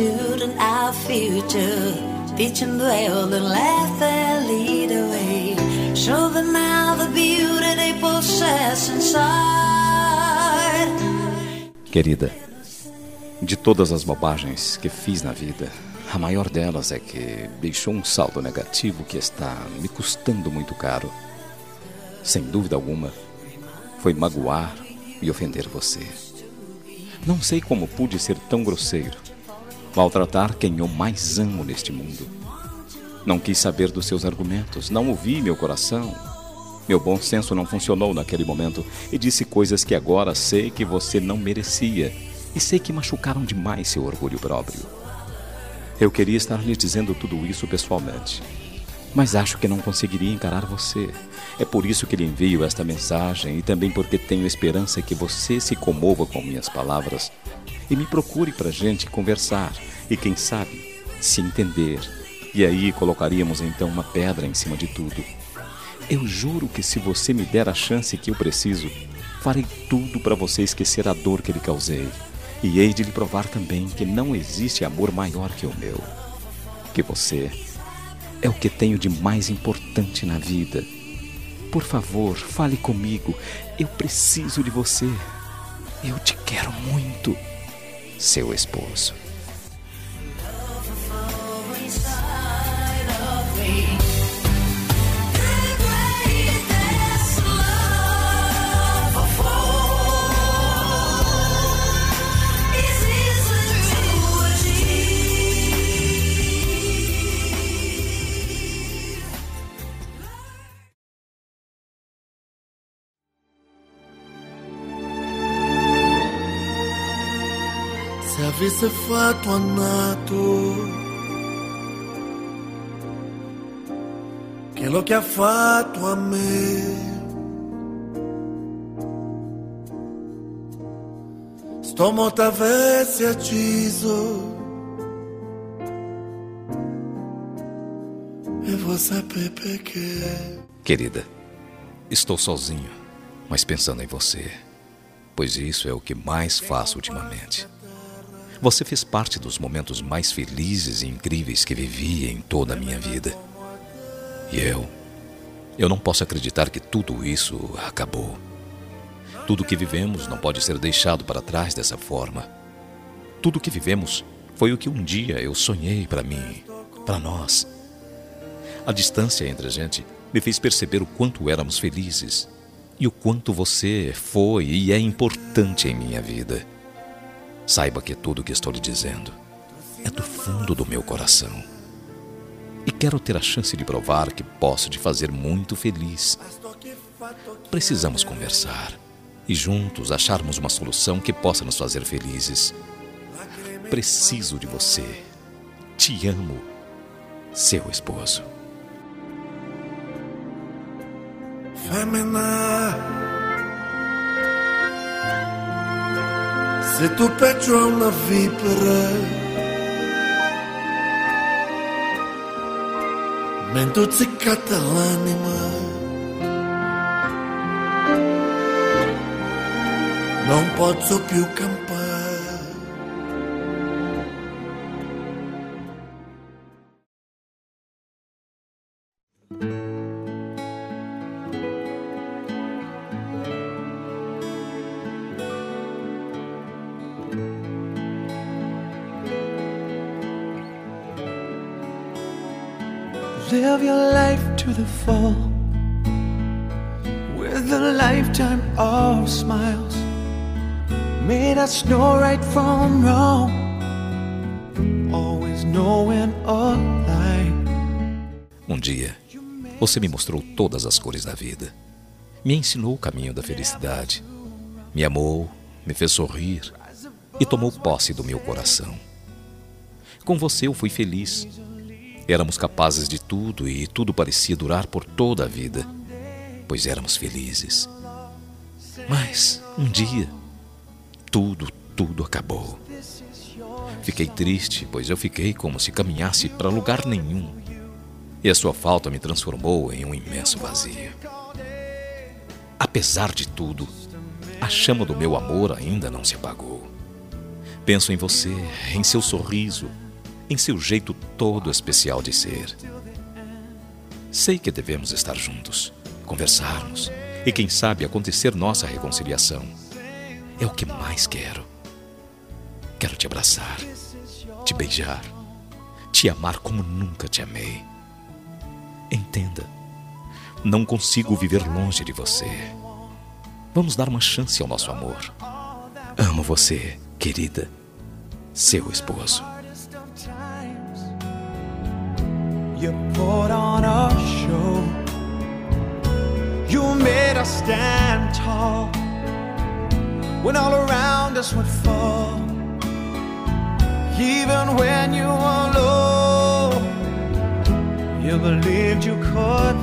our future. And their lead away. Show them now the beauty they possess inside. Querida, de todas as bobagens que fiz na vida, a maior delas é que deixou um saldo negativo que está me custando muito caro. Sem dúvida alguma, foi magoar e ofender você. Não sei como pude ser tão grosseiro, maltratar quem eu mais amo neste mundo. Não quis saber dos seus argumentos, não ouvi meu coração. Meu bom senso não funcionou naquele momento e disse coisas que agora sei que você não merecia e sei que machucaram demais seu orgulho próprio. Eu queria estar lhe dizendo tudo isso pessoalmente, mas acho que não conseguiria encarar você. É por isso que lhe envio esta mensagem e também porque tenho esperança que você se comova com minhas palavras e me procure para gente conversar e, quem sabe, se entender. E aí colocaríamos então uma pedra em cima de tudo. Eu juro que se você me der a chance que eu preciso, farei tudo para você esquecer a dor que lhe causei e hei de lhe provar também que não existe amor maior que o meu. Que você é o que tenho de mais importante na vida. Por favor, fale comigo. Eu preciso de você. Eu te quero muito. Seu esposo. Avesse fatto a nato quello che ha fatto a me. Sto morto avesse acciso e vou saber perché. Querida, estou sozinho, mas pensando em você, pois isso é o que mais faço ultimamente. Você fez parte dos momentos mais felizes e incríveis que vivi em toda a minha vida. E eu, eu não posso acreditar que tudo isso acabou. Tudo que vivemos não pode ser deixado para trás dessa forma. Tudo que vivemos foi o que um dia eu sonhei para mim, para nós. A distância entre a gente me fez perceber o quanto éramos felizes e o quanto você foi e é importante em minha vida. Saiba que tudo o que estou lhe dizendo é do fundo do meu coração. E quero ter a chance de provar que posso te fazer muito feliz. Precisamos conversar e juntos acharmos uma solução que possa nos fazer felizes. Preciso de você. Te amo, seu esposo. Femina. Se tu peggio a una vipera. Mento ziccata l'anima. Non posso più campare Live your life to the full with a lifetime of smiles. Made us know right from wrong, always knowing a lie. Um dia, você me mostrou todas as cores da vida, me ensinou o caminho da felicidade, me amou, me fez sorrir e tomou posse do meu coração. Com você eu fui feliz Éramos capazes de tudo e tudo parecia durar por toda a vida, pois éramos felizes. Mas um dia, tudo, tudo acabou. Fiquei triste, pois eu fiquei como se caminhasse para lugar nenhum. E a sua falta me transformou em um imenso vazio. Apesar de tudo, a chama do meu amor ainda não se apagou. Penso em você, em seu sorriso, em seu jeito todo especial de ser. Sei que devemos estar juntos, conversarmos e, quem sabe, acontecer nossa reconciliação. É o que mais quero. Quero te abraçar, te beijar, te amar como nunca te amei. Entenda, não consigo viver longe de você. Vamos dar uma chance ao nosso amor. Amo você, querida, seu esposo. You put on a show. You made us stand tall when all around us would fall. Even when you were low, you believed you could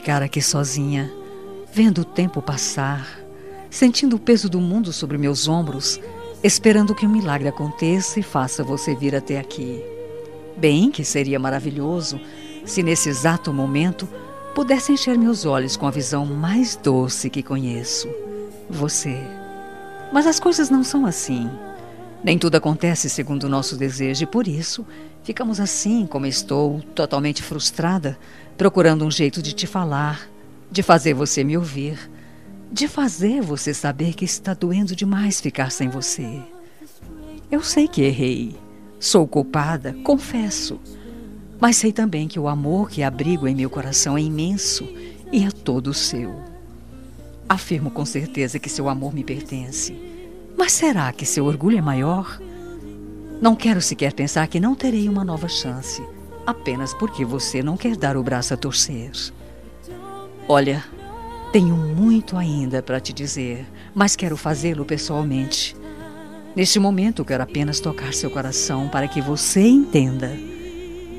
ficar aqui sozinha, vendo o tempo passar, sentindo o peso do mundo sobre meus ombros, esperando que um milagre aconteça e faça você vir até aqui. Bem que seria maravilhoso se nesse exato momento pudesse encher meus olhos com a visão mais doce que conheço. Você. Mas as coisas não são assim. Nem tudo acontece segundo o nosso desejo e por isso ficamos assim como estou, totalmente frustrada, procurando um jeito de te falar, de fazer você me ouvir, de fazer você saber que está doendo demais ficar sem você. Eu sei que errei, sou culpada, confesso, mas sei também que o amor que abrigo em meu coração é imenso e é todo seu. Afirmo com certeza que seu amor me pertence. Mas será que seu orgulho é maior? Não quero sequer pensar que não terei uma nova chance, apenas porque você não quer dar o braço a torcer. Olha, tenho muito ainda para te dizer, mas quero fazê-lo pessoalmente. Neste momento, quero apenas tocar seu coração para que você entenda.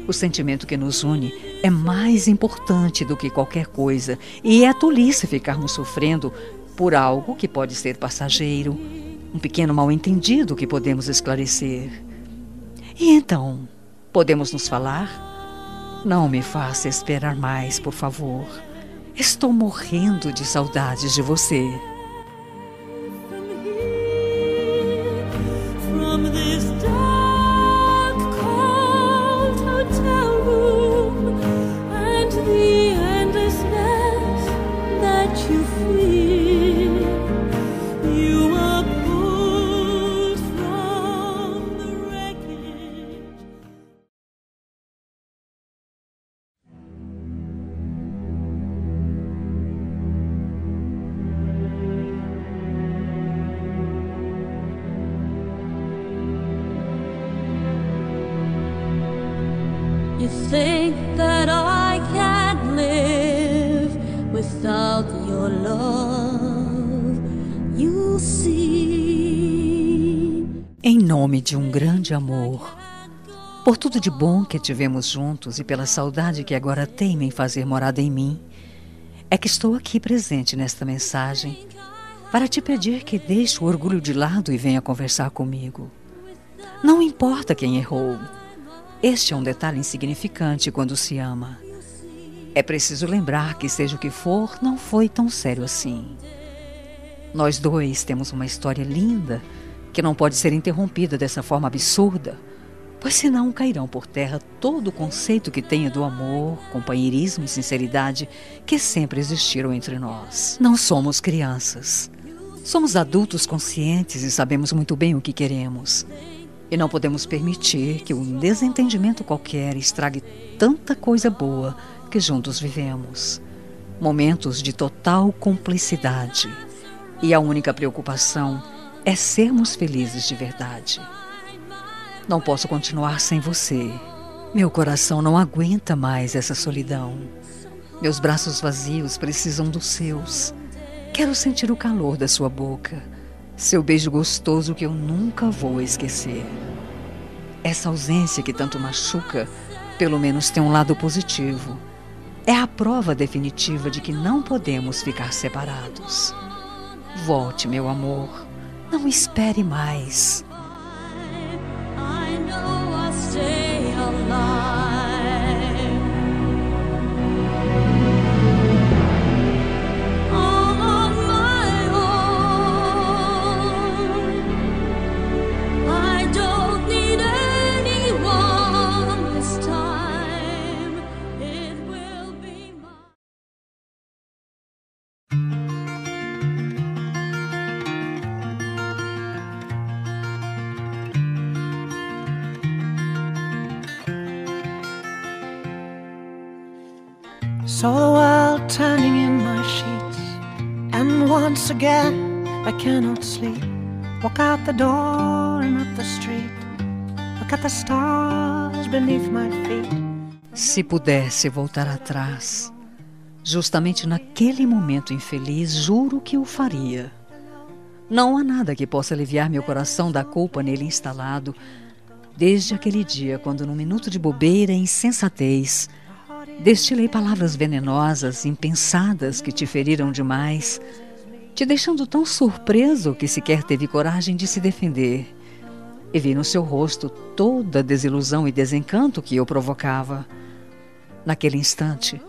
O sentimento que nos une é mais importante do que qualquer coisa, e é tolice ficarmos sofrendo por algo que pode ser passageiro, um pequeno mal-entendido que podemos esclarecer. E então, podemos nos falar? Não me faça esperar mais, por favor. Estou morrendo de saudades de você. Amor, por tudo de bom que tivemos juntos e pela saudade que agora teima em fazer morada em mim, é que estou aqui presente nesta mensagem para te pedir que deixe o orgulho de lado e venha conversar comigo. Não importa quem errou. Este é um detalhe insignificante quando se ama. É preciso lembrar que, seja o que for, não foi tão sério assim. Nós dois temos uma história linda que não pode ser interrompida dessa forma absurda, pois senão cairão por terra todo o conceito que tenha do amor, companheirismo e sinceridade que sempre existiram entre nós. Não somos crianças. Somos adultos conscientes e sabemos muito bem o que queremos. E não podemos permitir que um desentendimento qualquer estrague tanta coisa boa que juntos vivemos. Momentos de total cumplicidade. E a única preocupação é sermos felizes de verdade. Não posso continuar sem você. Meu coração não aguenta mais essa solidão. Meus braços vazios precisam dos seus. Quero sentir o calor da sua boca, Seu beijo gostoso que eu nunca vou esquecer. Essa ausência que tanto machuca, pelo menos tem um lado positivo. É a prova definitiva de que não podemos ficar separados. Volte, meu amor. Não espere mais. Saw the world turning in my sheets, and once again I cannot sleep. Walk out the door and up the street. Look at the stars beneath my feet. Se pudesse voltar atrás, justamente naquele momento infeliz, juro que o faria. Não há nada que possa aliviar meu coração da culpa nele instalado, desde aquele dia quando, num minuto de bobeira e insensatez, Destilei palavras venenosas, impensadas, que te feriram demais, te deixando tão surpreso que sequer teve coragem de se defender. E vi no seu rosto toda a desilusão e desencanto que eu provocava. Naquele instante,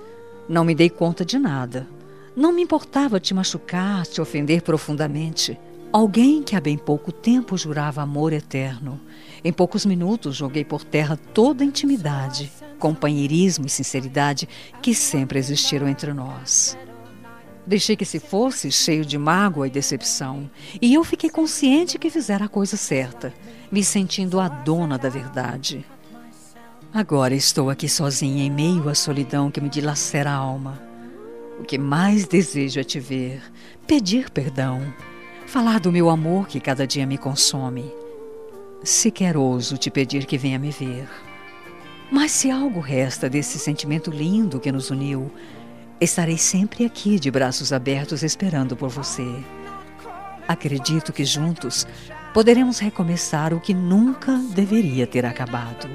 não me dei conta de nada. Não me importava te machucar, te ofender profundamente. Alguém que há bem pouco tempo jurava amor eterno. Em poucos minutos joguei por terra toda a intimidade companheirismo e sinceridade que sempre existiram entre nós. Deixei que se fosse cheio de mágoa e decepção, e eu fiquei consciente que fizera a coisa certa, me sentindo a dona da verdade. Agora estou aqui sozinha em meio à solidão que me dilacera a alma. O que mais desejo é te ver, pedir perdão, falar do meu amor que cada dia me consome. Sequer ouso te pedir que venha me ver. Mas se algo resta desse sentimento lindo que nos uniu, estarei sempre aqui de braços abertos esperando por você. Acredito que juntos poderemos recomeçar o que nunca deveria ter acabado.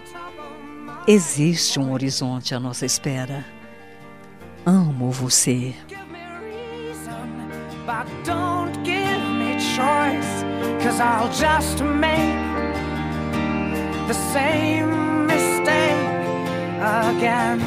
Existe um horizonte à nossa espera. Amo você. The same again.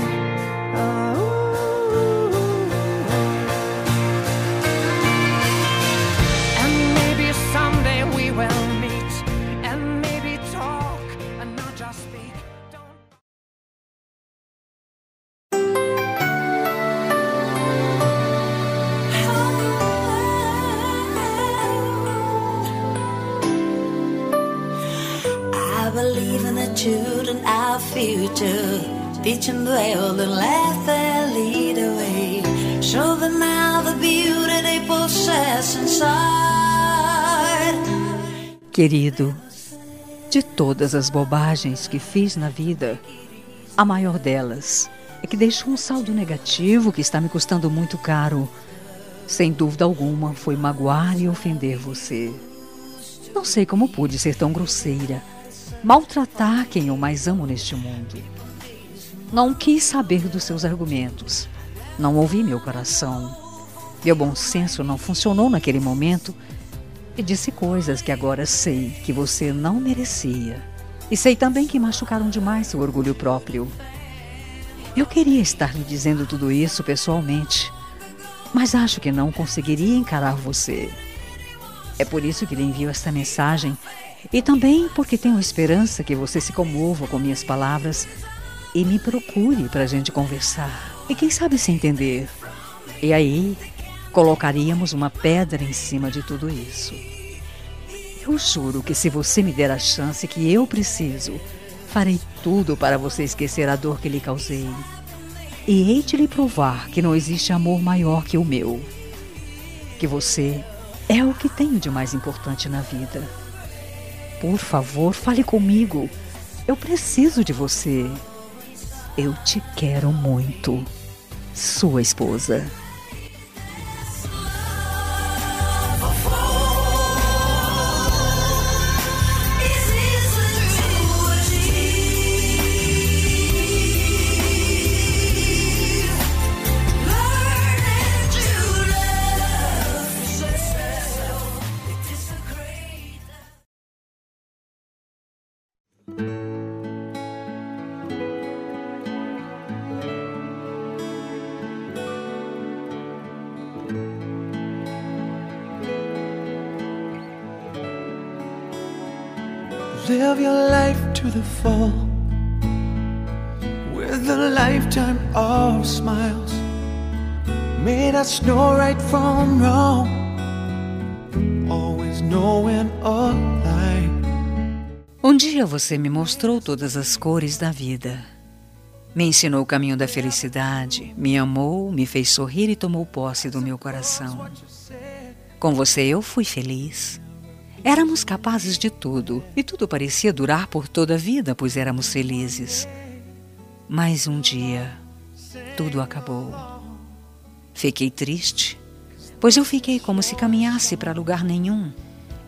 I believe in the children, our future. Teach them well and laugh their lead away. Show them now the beauty they possess inside. Querido, de todas as bobagens que fiz na vida, a maior delas é que deixou um saldo negativo que está me custando muito caro. Sem dúvida alguma, foi magoar e ofender você. Não sei como pude ser tão grosseira, maltratar quem eu mais amo neste mundo. Não quis saber dos seus argumentos. Não ouvi meu coração. Meu bom senso não funcionou naquele momento e disse coisas que agora sei que você não merecia. E sei também que machucaram demais seu orgulho próprio. Eu queria estar lhe dizendo tudo isso pessoalmente, mas acho que não conseguiria encarar você. É por isso que lhe envio esta mensagem e também porque tenho esperança que você se comova com minhas palavras e me procure para a gente conversar. E quem sabe se entender. E aí colocaríamos uma pedra em cima de tudo isso. Eu juro que se você me der a chance que eu preciso, farei tudo para você esquecer a dor que lhe causei. E hei de lhe provar que não existe amor maior que o meu. Que você é o que tenho de mais importante na vida. Por favor, fale comigo. Eu preciso de você. Eu te quero muito. Sua esposa. With a lifetime of smiles. Made us know right from wrong, always knowing a lie. Um dia você me mostrou todas as cores da vida. Me ensinou o caminho da felicidade, me amou, me fez sorrir e tomou posse do meu coração. Com você eu fui feliz. Éramos capazes de tudo e tudo parecia durar por toda a vida, pois éramos felizes. Mas um dia, tudo acabou. Fiquei triste, pois eu fiquei como se caminhasse para lugar nenhum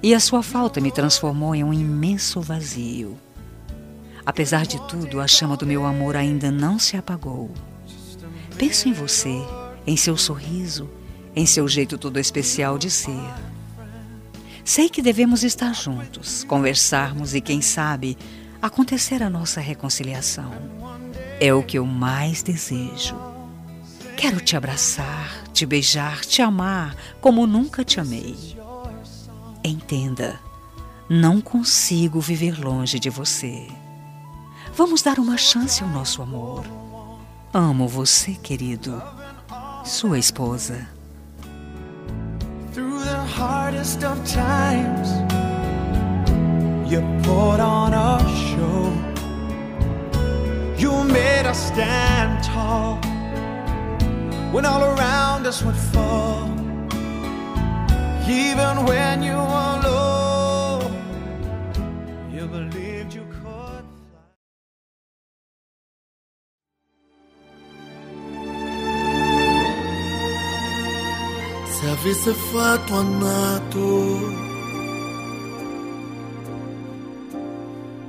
e a sua falta me transformou em um imenso vazio. Apesar de tudo, a chama do meu amor ainda não se apagou. Penso em você, em seu sorriso, em seu jeito todo especial de ser. Sei que devemos estar juntos, conversarmos e, quem sabe, acontecer a nossa reconciliação. É o que eu mais desejo. Quero te abraçar, te beijar, te amar como nunca te amei. Entenda, não consigo viver longe de você. Vamos dar uma chance ao nosso amor. Amo você, querido. Sua esposa. Through the hardest of times, you put on a show. You made us stand tall when all around us would fall. Even when you were low, you believed you could. Se avesse fatto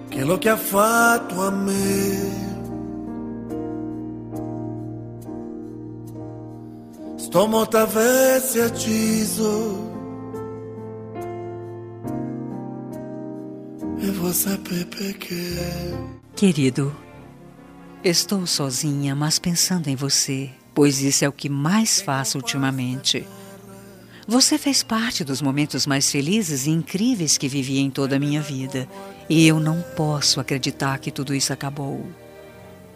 che lo che ha fatto a me sto morto avesse acciso e vou saber perché Querido, estou sozinha, mas pensando em você, pois isso é o que mais faço ultimamente. Você fez parte dos momentos mais felizes e incríveis que vivi em toda a minha vida, e eu não posso acreditar que tudo isso acabou.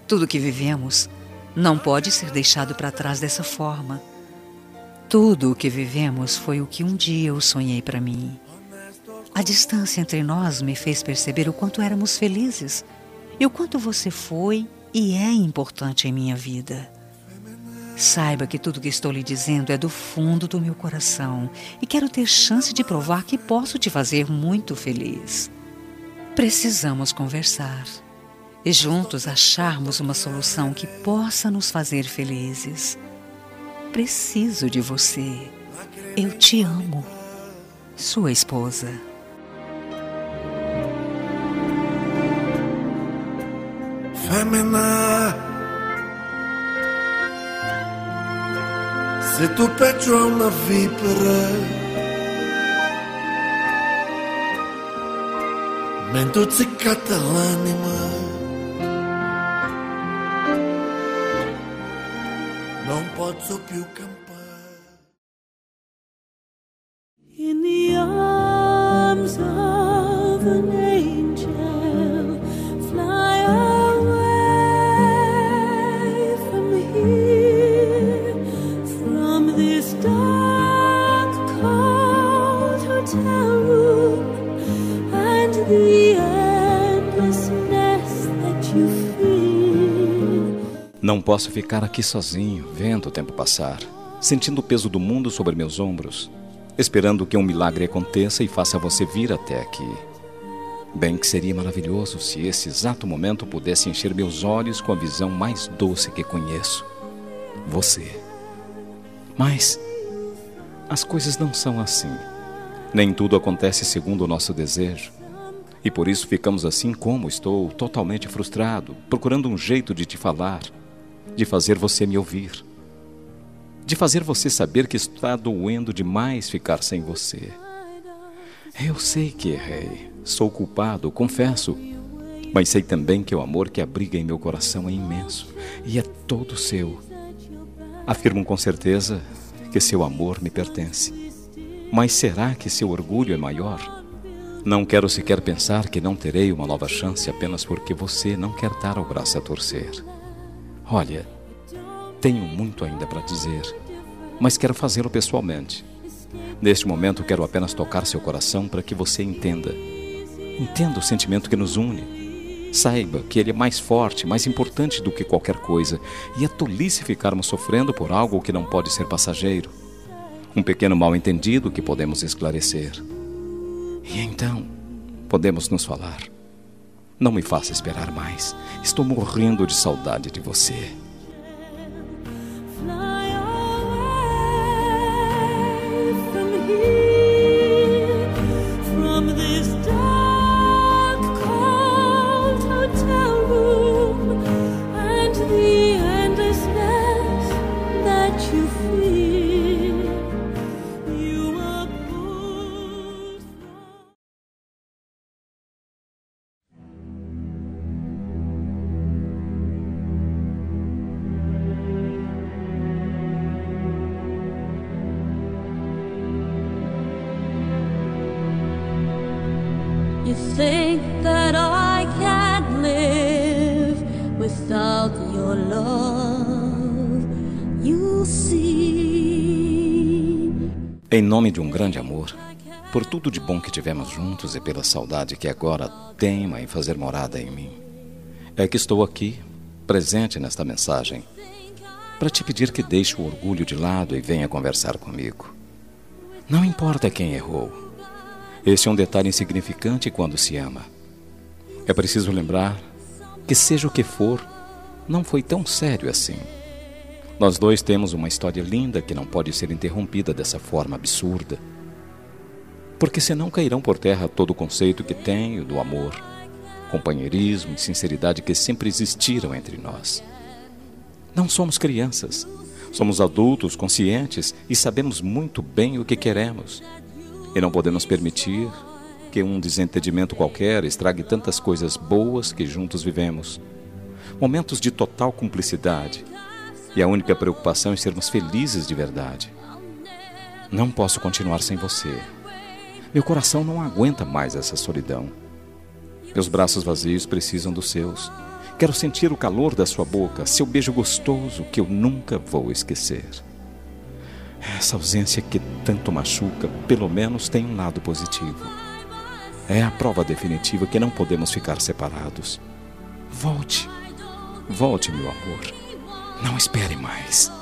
Tudo que vivemos não pode ser deixado para trás dessa forma. Tudo o que vivemos foi o que um dia eu sonhei para mim. A distância entre nós me fez perceber o quanto éramos felizes e o quanto você foi e é importante em minha vida. Saiba que tudo que estou lhe dizendo é do fundo do meu coração e quero ter chance de provar que posso te fazer muito feliz. Precisamos conversar e juntos acharmos uma solução que possa nos fazer felizes. Preciso de você. Eu te amo. Sua esposa. Femmina Se tu peggio a una vipera Mentre ziccata l'anima Non posso posso ficar aqui sozinho, vendo o tempo passar, sentindo o peso do mundo sobre meus ombros, esperando que um milagre aconteça e faça você vir até aqui. Bem que seria maravilhoso se esse exato momento pudesse encher meus olhos com a visão mais doce que conheço. Você. Mas as coisas não são assim. Nem tudo acontece segundo o nosso desejo. E por isso ficamos assim como estou, totalmente frustrado, procurando um jeito de te falar, de fazer você me ouvir, de fazer você saber que está doendo demais ficar sem você. Eu sei que errei, sou culpado, confesso, mas sei também que o amor que abriga em meu coração é imenso e é todo seu. Afirmo com certeza que seu amor me pertence. Mas será que seu orgulho é maior? Não quero sequer pensar que não terei uma nova chance apenas porque você não quer dar o braço a torcer. Olha, tenho muito ainda para dizer, mas quero fazê-lo pessoalmente. Neste momento, quero apenas tocar seu coração para que você entenda. Entenda o sentimento que nos une. Saiba que ele é mais forte, mais importante do que qualquer coisa, e é tolice ficarmos sofrendo por algo que não pode ser passageiro. Um pequeno mal-entendido que podemos esclarecer. E então, podemos nos falar. Não me faça esperar mais. Estou morrendo de saudade de você. Fly away Em nome de um grande amor, por tudo de bom que tivemos juntos e pela saudade que agora teima em fazer morada em mim, é que estou aqui, presente nesta mensagem, para te pedir que deixe o orgulho de lado e venha conversar comigo. Não importa quem errou. Este é um detalhe insignificante quando se ama. É preciso lembrar que, seja o que for, não foi tão sério assim. Nós dois temos uma história linda que não pode ser interrompida dessa forma absurda. Porque senão cairão por terra todo o conceito que tenho do amor, companheirismo e sinceridade que sempre existiram entre nós. Não somos crianças, somos adultos conscientes e sabemos muito bem o que queremos. E não podemos permitir que um desentendimento qualquer estrague tantas coisas boas que juntos vivemos. Momentos de total cumplicidade. E a única preocupação é sermos felizes de verdade. Não posso continuar sem você. Meu coração não aguenta mais essa solidão. Meus braços vazios precisam dos seus. Quero sentir o calor da sua boca, seu beijo gostoso que eu nunca vou esquecer. Essa ausência que tanto machuca, pelo menos tem um lado positivo. É a prova definitiva que não podemos ficar separados. Volte, volte, meu amor. Não espere mais.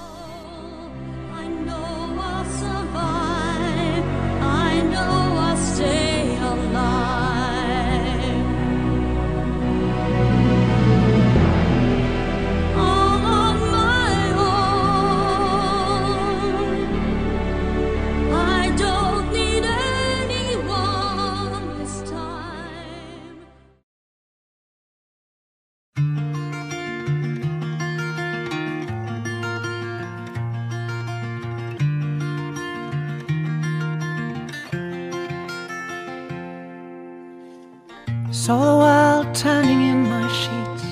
Saw the world turning in my sheets,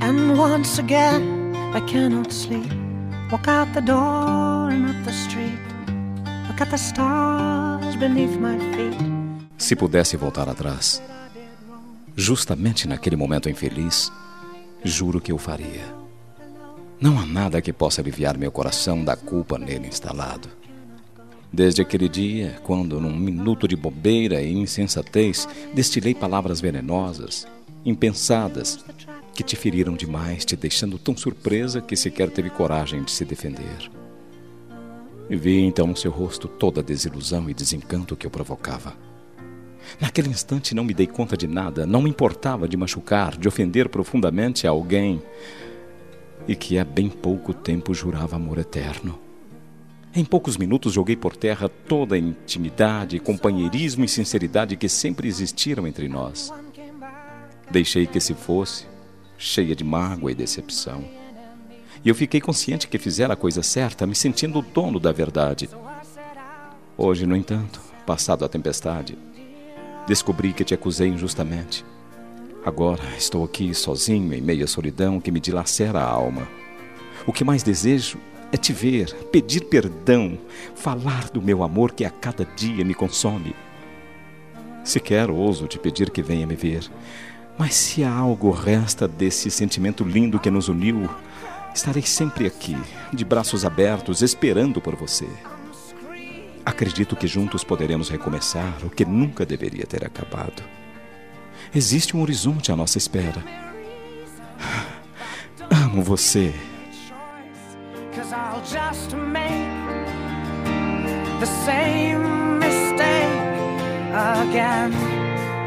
and once again I cannot sleep. Walk out the door and up the street. Look at the stars beneath my feet. Se pudesse voltar atrás, justamente naquele momento infeliz, juro que eu faria. Não há nada que possa aliviar meu coração da culpa nele instalado. Desde aquele dia, quando, num minuto de bobeira e insensatez, destilei palavras venenosas, impensadas, que te feriram demais, te deixando tão surpresa que sequer teve coragem de se defender. Vi então no seu rosto toda a desilusão e desencanto que eu provocava. Naquele instante não me dei conta de nada, não me importava de machucar, de ofender profundamente alguém e que há bem pouco tempo jurava amor eterno. Em poucos minutos joguei por terra toda a intimidade, companheirismo e sinceridade que sempre existiram entre nós. Deixei que se fosse, cheia de mágoa e decepção. E eu fiquei consciente que fizera a coisa certa, me sentindo o dono da verdade. Hoje, no entanto, passado a tempestade, descobri que te acusei injustamente. Agora estou aqui sozinho em meia solidão que me dilacera a alma. O que mais desejo é te ver, pedir perdão, falar do meu amor que a cada dia me consome. Sequer ouso te pedir que venha me ver. Mas se algo resta desse sentimento lindo que nos uniu, estarei sempre aqui, de braços abertos, esperando por você. Acredito que juntos poderemos recomeçar o que nunca deveria ter acabado. Existe um horizonte à nossa espera. Amo você. The same mistake again.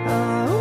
Oh.